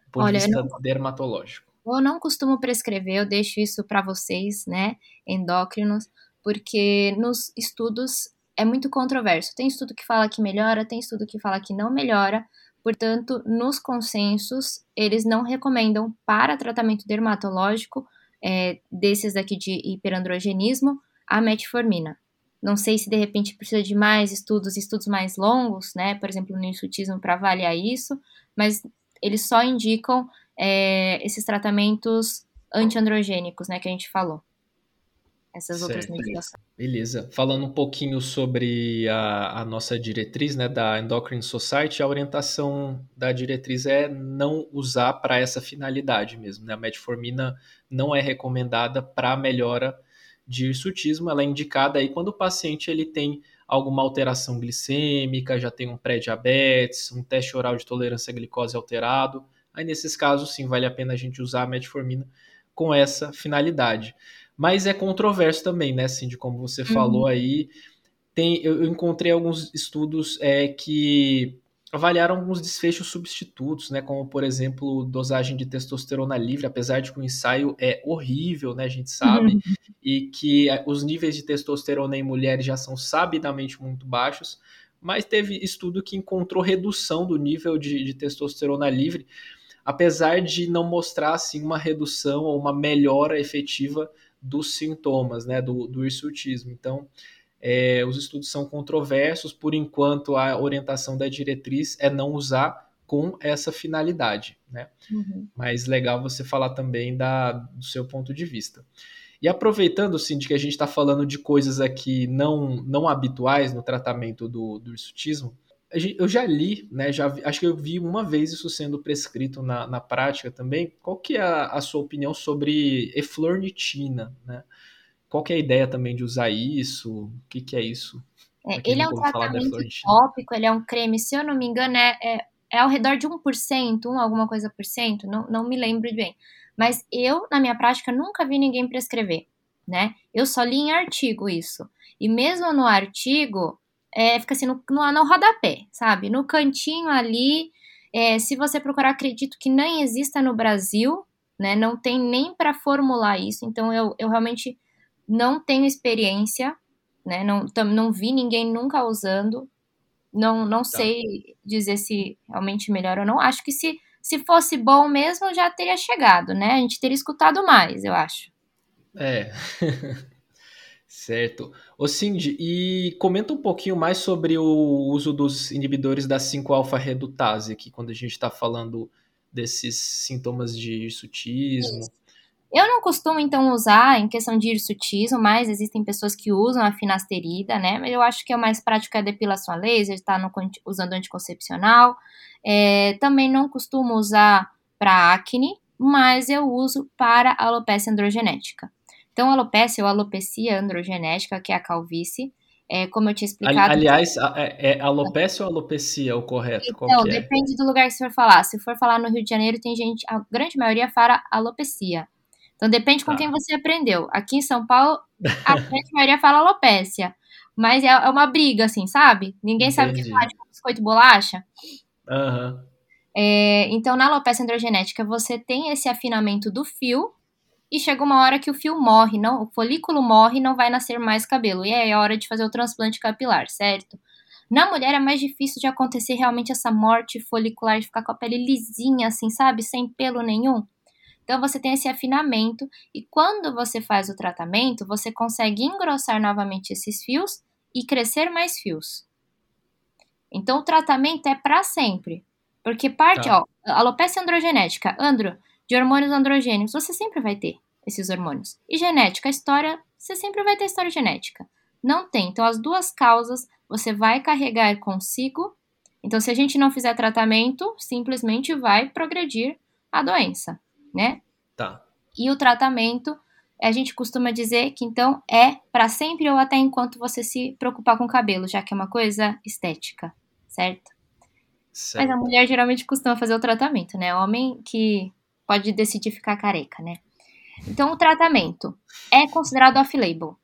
do ponto Olha, de vista não, dermatológico? Eu não costumo prescrever, eu deixo isso para vocês, né, endócrinos, porque nos estudos é muito controverso. Tem estudo que fala que melhora, tem estudo que fala que não melhora, Portanto, nos consensos, eles não recomendam para tratamento dermatológico é, desses aqui de hiperandrogenismo a metformina. Não sei se de repente precisa de mais estudos, estudos mais longos, né? Por exemplo, no insutismo para avaliar isso, mas eles só indicam é, esses tratamentos antiandrogênicos, né? Que a gente falou essas certo. outras medicações. Beleza. Falando um pouquinho sobre a, a, nossa diretriz, né, da Endocrine Society, a orientação da diretriz é não usar para essa finalidade mesmo, né? A metformina não é recomendada para melhora de hirsutismo, ela é indicada aí quando o paciente ele tem alguma alteração glicêmica, já tem um pré-diabetes, um teste oral de tolerância à glicose alterado. Aí nesses casos sim vale a pena a gente usar a metformina com essa finalidade. Mas é controverso também, né, Cindy? Como você uhum. falou aí, tem, eu, encontrei alguns estudos é, que avaliaram alguns desfechos substitutos, né, como por exemplo dosagem de testosterona livre, apesar de que o ensaio é horrível, né, a gente sabe, uhum. e que é, os níveis de testosterona em mulheres já são sabidamente muito baixos, mas teve estudo que encontrou redução do nível de, de testosterona livre, apesar de não mostrar assim uma redução ou uma melhora efetiva dos sintomas, né, do, do hirsutismo. Então, é, os estudos são controversos, por enquanto a orientação da diretriz é não usar com essa finalidade, né? Uhum. Mas legal você falar também da, do seu ponto de vista. E aproveitando, Cindy, que a gente está falando de coisas aqui não, não habituais no tratamento do, do hirsutismo, eu já li, né, já acho que eu vi uma vez isso sendo prescrito na, na prática também. Qual que é a, a sua opinião sobre eflornitina, né? Qual que é a ideia também de usar isso? O que, que é isso? É, ele é um tratamento tópico, ele é um creme, se eu não me engano, é, é, é ao redor de 1%, 1 alguma coisa por cento, não, não me lembro bem. Mas eu, na minha prática, nunca vi ninguém prescrever, né? Eu só li em artigo isso. E mesmo no artigo, é, fica assim no, no, no rodapé, sabe? No cantinho ali. É, se você procurar, acredito que nem exista no Brasil, né? Não tem nem para formular isso. Então eu, eu realmente não tenho experiência, né? Não, tam, não vi ninguém nunca usando. Não, não tá. sei dizer se realmente melhor ou não. Acho que se, se fosse bom mesmo, já teria chegado, né? A gente teria escutado mais, eu acho. É. Certo. Ô Cindy, e comenta um pouquinho mais sobre o uso dos inibidores da 5-alfa-redutase aqui, quando a gente está falando desses sintomas de hirsutismo. Eu não costumo, então, usar em questão de hirsutismo, mas existem pessoas que usam a finasterida, né? Mas eu acho que é mais prático é a depilação a laser, está usando anticoncepcional. É, também não costumo usar para acne, mas eu uso para alopecia androgenética. Então, alopecia ou alopecia androgenética, que é a calvície, é, como eu tinha explicado. Aliás, é, é alopecia ou alopecia o correto? Então, é? depende do lugar que você for falar. Se for falar no Rio de Janeiro, tem gente, a grande maioria fala alopecia. Então, depende com tá. quem você aprendeu. Aqui em São Paulo, a grande maioria fala alopecia. Mas é, é uma briga, assim, sabe? Ninguém Entendi. sabe o que fala de biscoito bolacha. Uhum. É, então, na alopecia androgenética, você tem esse afinamento do fio, e chega uma hora que o fio morre, não, o folículo morre e não vai nascer mais cabelo. E aí é hora de fazer o transplante capilar, certo? Na mulher é mais difícil de acontecer realmente essa morte folicular, de ficar com a pele lisinha, assim, sabe? Sem pelo nenhum. Então você tem esse afinamento e quando você faz o tratamento, você consegue engrossar novamente esses fios e crescer mais fios. Então o tratamento é para sempre. Porque parte, tá. ó, alopecia androgenética, andro, de hormônios androgênicos, você sempre vai ter esses hormônios. E genética, a história, você sempre vai ter história genética. Não tem. Então, as duas causas você vai carregar consigo. Então, se a gente não fizer tratamento, simplesmente vai progredir a doença, né? Tá. E o tratamento, a gente costuma dizer que então é para sempre ou até enquanto você se preocupar com o cabelo, já que é uma coisa estética, certo? certo? Mas a mulher geralmente costuma fazer o tratamento, né? Homem que pode decidir ficar careca, né? Então, o tratamento é considerado off-label,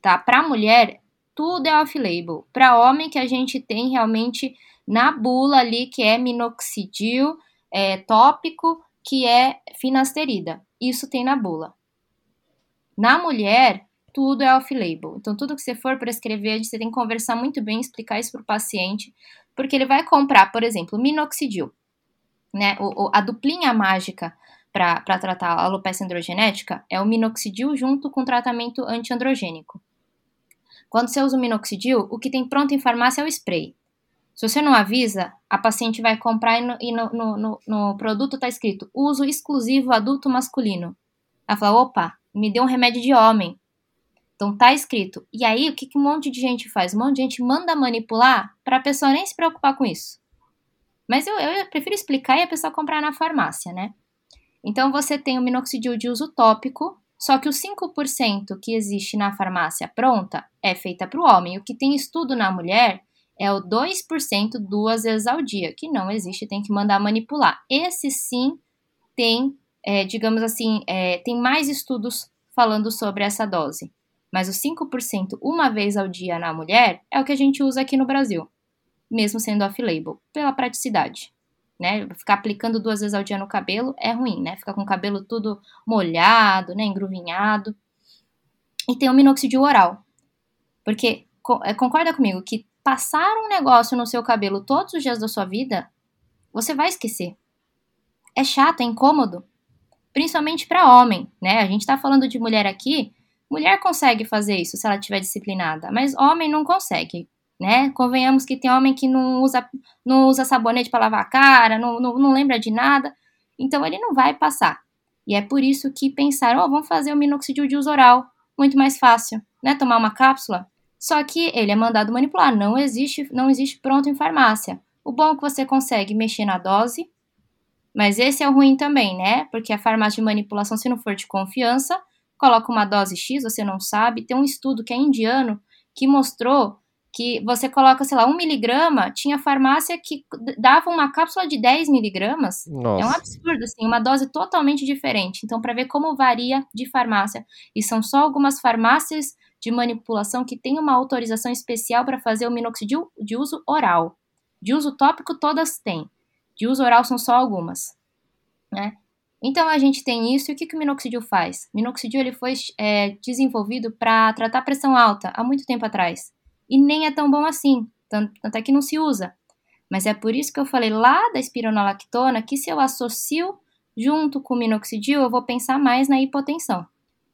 tá? Para mulher, tudo é off-label. Para homem, que a gente tem realmente na bula ali, que é minoxidil é, tópico, que é finasterida. Isso tem na bula. Na mulher, tudo é off-label. Então, tudo que você for prescrever, você tem que conversar muito bem, explicar isso para o paciente, porque ele vai comprar, por exemplo, minoxidil, né? O, a duplinha mágica para tratar a alopecia androgenética é o minoxidil junto com tratamento antiandrogênico. Quando você usa o minoxidil, o que tem pronto em farmácia é o spray. Se você não avisa, a paciente vai comprar e no, no, no, no produto está escrito uso exclusivo adulto masculino. Ela fala, opa, me deu um remédio de homem. Então tá escrito. E aí, o que, que um monte de gente faz? Um monte de gente manda manipular para a pessoa nem se preocupar com isso. Mas eu, eu prefiro explicar e a pessoa comprar na farmácia, né? Então você tem o minoxidil de uso tópico, só que o 5% que existe na farmácia pronta é feita para o homem. O que tem estudo na mulher é o 2% duas vezes ao dia, que não existe, tem que mandar manipular. Esse sim tem, é, digamos assim, é, tem mais estudos falando sobre essa dose. Mas o 5% uma vez ao dia na mulher é o que a gente usa aqui no Brasil, mesmo sendo off-label, pela praticidade né? Ficar aplicando duas vezes ao dia no cabelo é ruim, né? Fica com o cabelo tudo molhado, né? Engruvinhado. E tem o minoxidil oral. Porque, é, concorda comigo, que passar um negócio no seu cabelo todos os dias da sua vida, você vai esquecer. É chato, é incômodo. Principalmente para homem, né? A gente tá falando de mulher aqui. Mulher consegue fazer isso se ela estiver disciplinada, mas homem não consegue. Né? Convenhamos que tem homem que não usa, não usa sabonete para lavar a cara, não, não, não lembra de nada, então ele não vai passar. E é por isso que pensaram, oh, vamos fazer o minoxidil de uso oral, muito mais fácil, né? Tomar uma cápsula. Só que ele é mandado manipular, não existe, não existe pronto em farmácia. O bom é que você consegue mexer na dose, mas esse é o ruim também, né? Porque a farmácia de manipulação, se não for de confiança, coloca uma dose X, você não sabe. Tem um estudo que é indiano que mostrou que você coloca, sei lá, um miligrama, tinha farmácia que dava uma cápsula de 10 miligramas. É um absurdo, assim, uma dose totalmente diferente. Então, para ver como varia de farmácia. E são só algumas farmácias de manipulação que têm uma autorização especial para fazer o minoxidil de uso oral. De uso tópico, todas têm. De uso oral são só algumas. Né? Então a gente tem isso, e o que, que o minoxidil faz? O minoxidil ele foi é, desenvolvido para tratar pressão alta há muito tempo atrás. E nem é tão bom assim, tanto, tanto é que não se usa. Mas é por isso que eu falei lá da espironolactona que se eu associo junto com o minoxidil, eu vou pensar mais na hipotensão.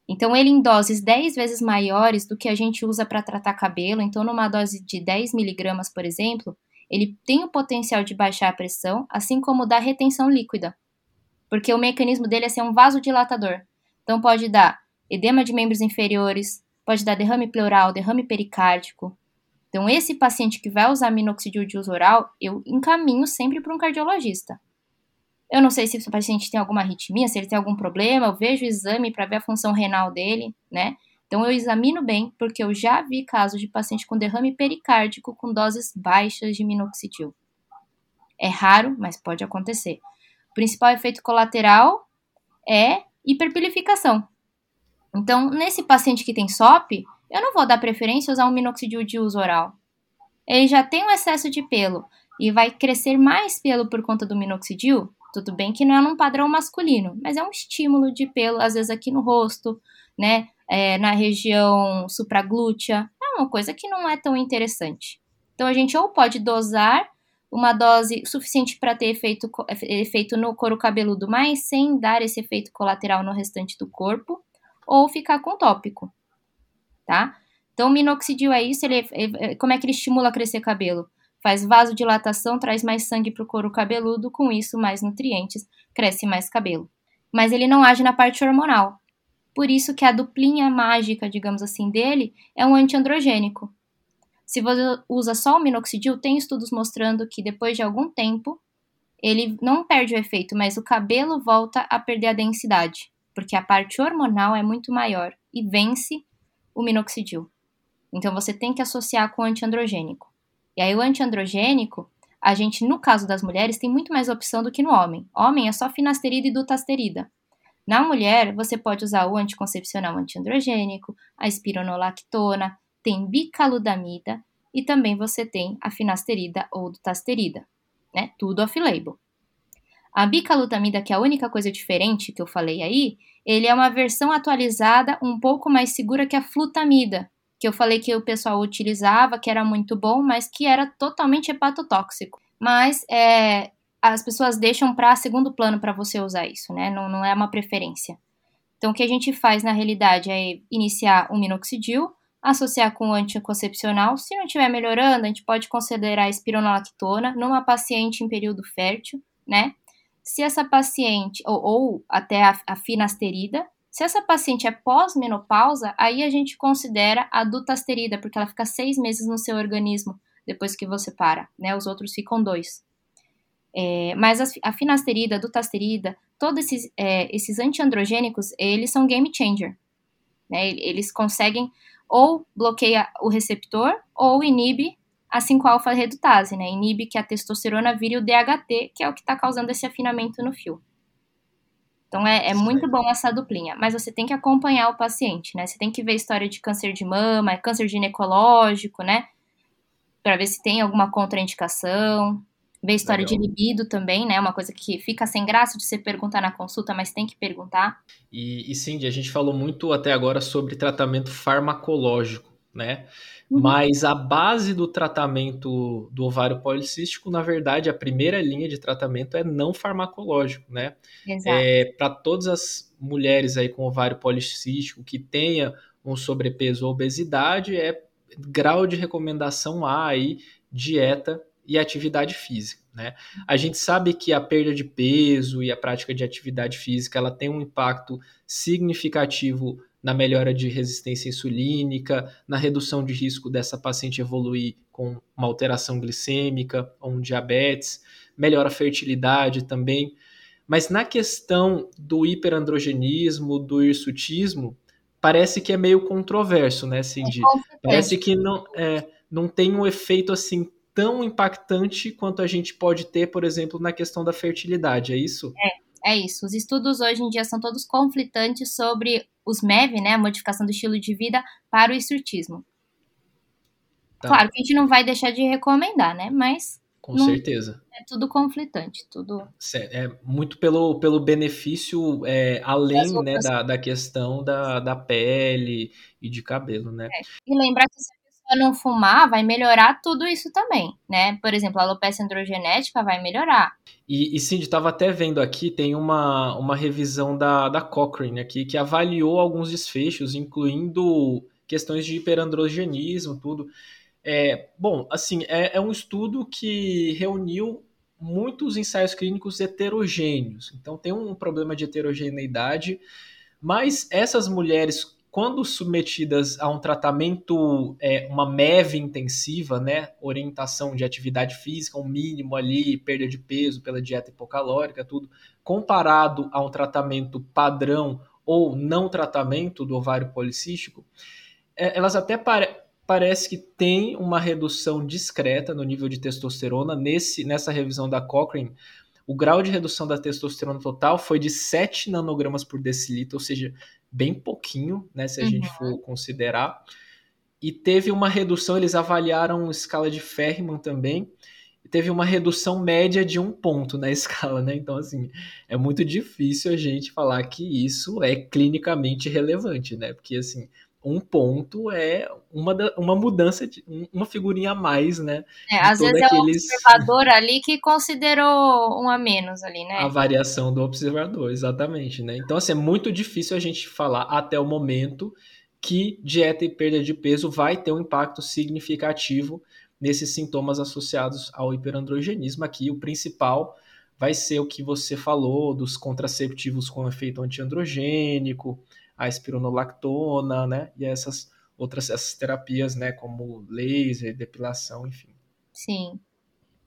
Então, ele em doses 10 vezes maiores do que a gente usa para tratar cabelo, então numa dose de 10 miligramas, por exemplo, ele tem o potencial de baixar a pressão, assim como da retenção líquida, porque o mecanismo dele é ser um vasodilatador. Então pode dar edema de membros inferiores, pode dar derrame pleural, derrame pericárdico. Então esse paciente que vai usar minoxidil de uso oral, eu encaminho sempre para um cardiologista. Eu não sei se o paciente tem alguma arritmia, se ele tem algum problema, eu vejo o exame para ver a função renal dele, né? Então eu examino bem, porque eu já vi casos de paciente com derrame pericárdico com doses baixas de minoxidil. É raro, mas pode acontecer. O principal efeito colateral é hiperpilificação. Então, nesse paciente que tem SOP, eu não vou dar preferência a usar um minoxidil de uso oral. Ele já tem um excesso de pelo e vai crescer mais pelo por conta do minoxidil. Tudo bem que não é num padrão masculino, mas é um estímulo de pelo, às vezes aqui no rosto, né? é, na região supraglútea, é uma coisa que não é tão interessante. Então a gente ou pode dosar uma dose suficiente para ter efeito, efeito no couro cabeludo, mas sem dar esse efeito colateral no restante do corpo, ou ficar com tópico, tá? Então o minoxidil é isso, ele, é, como é que ele estimula a crescer cabelo? Faz vasodilatação, traz mais sangue para o couro cabeludo, com isso mais nutrientes, cresce mais cabelo. Mas ele não age na parte hormonal. Por isso que a duplinha mágica, digamos assim, dele é um antiandrogênico. Se você usa só o minoxidil, tem estudos mostrando que depois de algum tempo ele não perde o efeito, mas o cabelo volta a perder a densidade, porque a parte hormonal é muito maior e vence o minoxidil. Então você tem que associar com o antiandrogênico. E aí o antiandrogênico, a gente no caso das mulheres tem muito mais opção do que no homem. Homem é só finasterida e dutasterida. Na mulher, você pode usar o anticoncepcional antiandrogênico, a espironolactona, tem bicaludamida e também você tem a finasterida ou dutasterida, né? Tudo off-label. A bicalutamida, que é a única coisa diferente que eu falei aí, ele é uma versão atualizada um pouco mais segura que a flutamida, que eu falei que o pessoal utilizava, que era muito bom, mas que era totalmente hepatotóxico. Mas é, as pessoas deixam para segundo plano para você usar isso, né? Não, não é uma preferência. Então, o que a gente faz na realidade é iniciar um minoxidil, associar com o anticoncepcional. Se não estiver melhorando, a gente pode considerar a espironolactona numa paciente em período fértil, né? Se essa paciente, ou, ou até a, a finasterida, se essa paciente é pós-menopausa, aí a gente considera a dutasterida, porque ela fica seis meses no seu organismo depois que você para, né? Os outros ficam dois. É, mas a, finasterida, a dutasterida, todos esses, é, esses antiandrogênicos, eles são game changer. Né? Eles conseguem ou bloqueia o receptor ou inibe a 5-alfa-redutase, né? Inibe que a testosterona vire o DHT, que é o que está causando esse afinamento no fio. Então é, é muito bom essa duplinha, mas você tem que acompanhar o paciente, né? Você tem que ver história de câncer de mama, câncer ginecológico, né? Para ver se tem alguma contraindicação. Ver história Legal. de libido também, né? Uma coisa que fica sem graça de você perguntar na consulta, mas tem que perguntar. E, e Cindy, a gente falou muito até agora sobre tratamento farmacológico, né? Uhum. Mas a base do tratamento do ovário policístico, na verdade, a primeira linha de tratamento é não farmacológico, né? Exato. É, Para todas as mulheres aí com ovário policístico que tenha um sobrepeso ou obesidade, é grau de recomendação há aí dieta e atividade física. Né? A gente sabe que a perda de peso e a prática de atividade física ela tem um impacto significativo na melhora de resistência insulínica, na redução de risco dessa paciente evoluir com uma alteração glicêmica ou um diabetes, melhora a fertilidade também. Mas na questão do hiperandrogenismo, do hirsutismo, parece que é meio controverso, né, Cindy? É parece que não, é, não tem um efeito assim tão impactante quanto a gente pode ter, por exemplo, na questão da fertilidade, é isso? É, é isso. Os estudos hoje em dia são todos conflitantes sobre os MEV, né, a modificação do estilo de vida, para o hirsutismo. Tá. Claro que a gente não vai deixar de recomendar, né, mas... Com não, certeza. É tudo conflitante, tudo... É muito pelo, pelo benefício é, além né, da, da questão da, da pele e de cabelo, né? É. E lembrar que não fumar, vai melhorar tudo isso também, né? Por exemplo, a alopecia androgenética vai melhorar. E, e Cindy, estava até vendo aqui, tem uma, uma revisão da, da Cochrane aqui, que avaliou alguns desfechos, incluindo questões de hiperandrogenismo, tudo. É, bom, assim, é, é um estudo que reuniu muitos ensaios clínicos heterogêneos. Então, tem um problema de heterogeneidade, mas essas mulheres quando submetidas a um tratamento, é, uma MEV intensiva, né, orientação de atividade física, um mínimo ali, perda de peso pela dieta hipocalórica, tudo, comparado a um tratamento padrão ou não tratamento do ovário policístico, é, elas até pare parece que tem uma redução discreta no nível de testosterona. Nesse, nessa revisão da Cochrane, o grau de redução da testosterona total foi de 7 nanogramas por decilitro, ou seja, bem pouquinho, né, se a uhum. gente for considerar. E teve uma redução, eles avaliaram escala de Ferriman também, e teve uma redução média de um ponto na escala, né? Então, assim, é muito difícil a gente falar que isso é clinicamente relevante, né? Porque, assim, um ponto é uma, uma mudança, de, uma figurinha a mais, né? É, às vezes aqueles... é o observador ali que considerou um a menos ali, né? A variação do observador, exatamente, né? Então, assim, é muito difícil a gente falar até o momento que dieta e perda de peso vai ter um impacto significativo nesses sintomas associados ao hiperandrogenismo. Aqui, o principal vai ser o que você falou dos contraceptivos com efeito antiandrogênico, a espironolactona, né? E essas outras essas terapias, né? Como laser, depilação, enfim. Sim.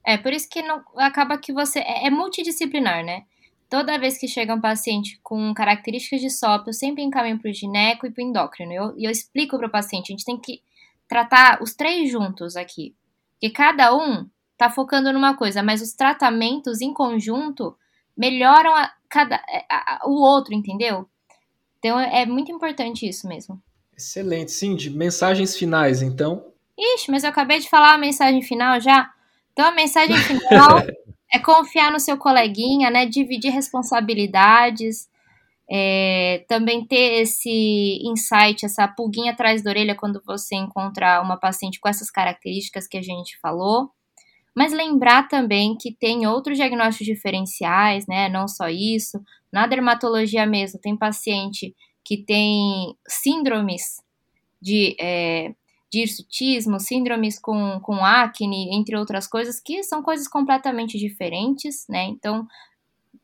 É por isso que não acaba que você é, é multidisciplinar, né? Toda vez que chega um paciente com características de SOP, eu sempre encaminho para o gineco e para o endócrino. E eu, eu explico para o paciente, a gente tem que tratar os três juntos aqui. Porque cada um tá focando numa coisa, mas os tratamentos em conjunto melhoram a, cada, a, a, o outro, entendeu? Então é muito importante isso mesmo. Excelente. Cindy, mensagens finais, então? Ixi, mas eu acabei de falar a mensagem final já. Então a mensagem final é confiar no seu coleguinha, né? Dividir responsabilidades. É, também ter esse insight, essa pulguinha atrás da orelha quando você encontrar uma paciente com essas características que a gente falou. Mas lembrar também que tem outros diagnósticos diferenciais, né? Não só isso. Na dermatologia mesmo, tem paciente que tem síndromes de, é, hirsutismo, síndromes com, com acne, entre outras coisas, que são coisas completamente diferentes, né? Então,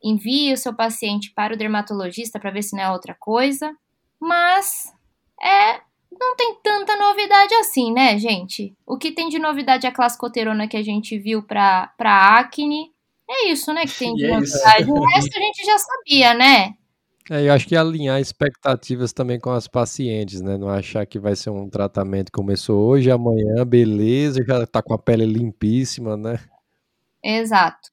envie o seu paciente para o dermatologista para ver se não é outra coisa. Mas é, não tem tanta novidade assim, né, gente? O que tem de novidade é a clascoterona que a gente viu para acne é isso, né, que tem de novidade. É o resto a gente já sabia, né? É, eu acho que alinhar expectativas também com as pacientes, né? Não achar que vai ser um tratamento que começou hoje, amanhã, beleza, já tá com a pele limpíssima, né? Exato.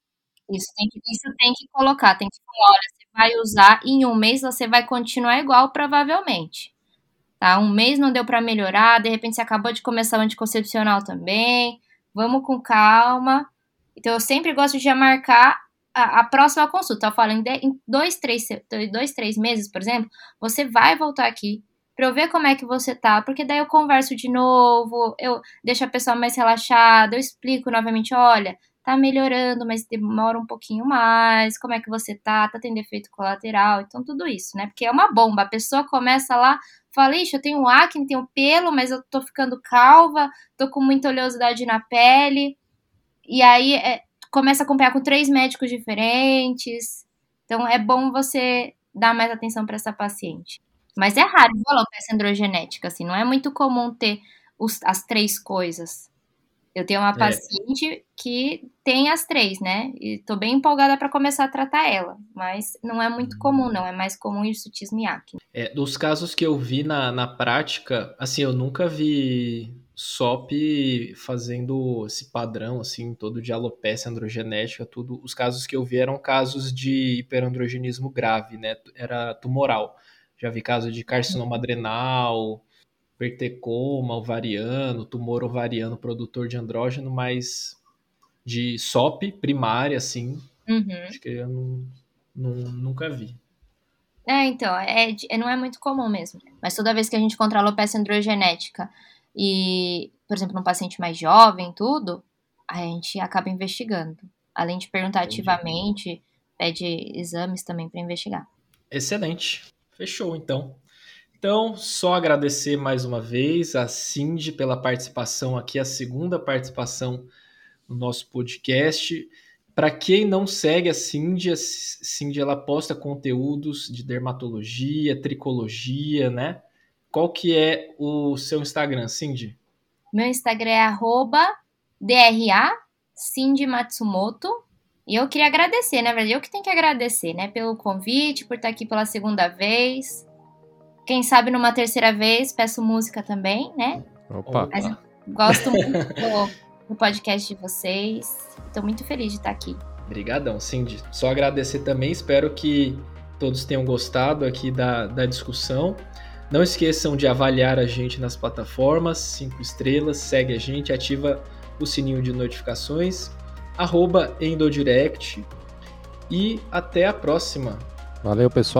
Isso tem que, isso tem que colocar, tem que falar, olha, você vai usar e em um mês você vai continuar igual, provavelmente. Tá? Um mês não deu para melhorar, de repente você acabou de começar o anticoncepcional também. Vamos com calma então, eu sempre gosto de marcar a, a próxima consulta. Eu falo, em, de, em dois, três, dois, três meses, por exemplo, você vai voltar aqui para eu ver como é que você tá, porque daí eu converso de novo, eu deixo a pessoa mais relaxada, eu explico novamente, olha, tá melhorando, mas demora um pouquinho mais, como é que você tá, tá tendo efeito colateral, então tudo isso, né? Porque é uma bomba, a pessoa começa lá falei, eu tenho acne, tenho pelo, mas eu tô ficando calva, tô com muita oleosidade na pele. E aí é, começa a acompanhar com três médicos diferentes. Então é bom você dar mais atenção para essa paciente. Mas é raro, viu, alopecia androgenética, assim, não é muito comum ter os, as três coisas. Eu tenho uma é. paciente que tem as três, né? E tô bem empolgada para começar a tratar ela. Mas não é muito comum, não. É mais comum hirsutismo e acne. É, dos casos que eu vi na, na prática, assim, eu nunca vi SOP fazendo esse padrão, assim, todo de alopecia androgenética, tudo. Os casos que eu vi eram casos de hiperandrogenismo grave, né? Era tumoral. Já vi casos de carcinoma adrenal, pertecoma ovariano, tumor ovariano produtor de andrógeno, mas de SOP primária, assim, uhum. acho que eu não, não, nunca vi. É, então, é, é, não é muito comum mesmo. Mas toda vez que a gente encontra alopecia androgenética e, por exemplo, num paciente mais jovem, tudo, a gente acaba investigando. Além de perguntar Entendi. ativamente, pede exames também para investigar. Excelente. Fechou, então. Então, só agradecer mais uma vez a Cindy pela participação aqui, a segunda participação no nosso podcast. Para quem não segue a Cindy, a Cindy ela posta conteúdos de dermatologia, tricologia, né? Qual que é o seu Instagram, Cindy? Meu Instagram é arroba DRA Cindy Matsumoto. E eu queria agradecer, na verdade, eu que tenho que agradecer, né, pelo convite, por estar aqui pela segunda vez. Quem sabe numa terceira vez, peço música também, né? Opa! Mas gosto muito do, do, podcast de vocês. Estou muito feliz de estar aqui. Obrigadão, Cindy. Só agradecer também. Espero que todos tenham gostado aqui da, da discussão. Não esqueçam de avaliar a gente nas plataformas, cinco estrelas, segue a gente, ativa o sininho de notificações, arroba Endodirect e até a próxima. Valeu, pessoal.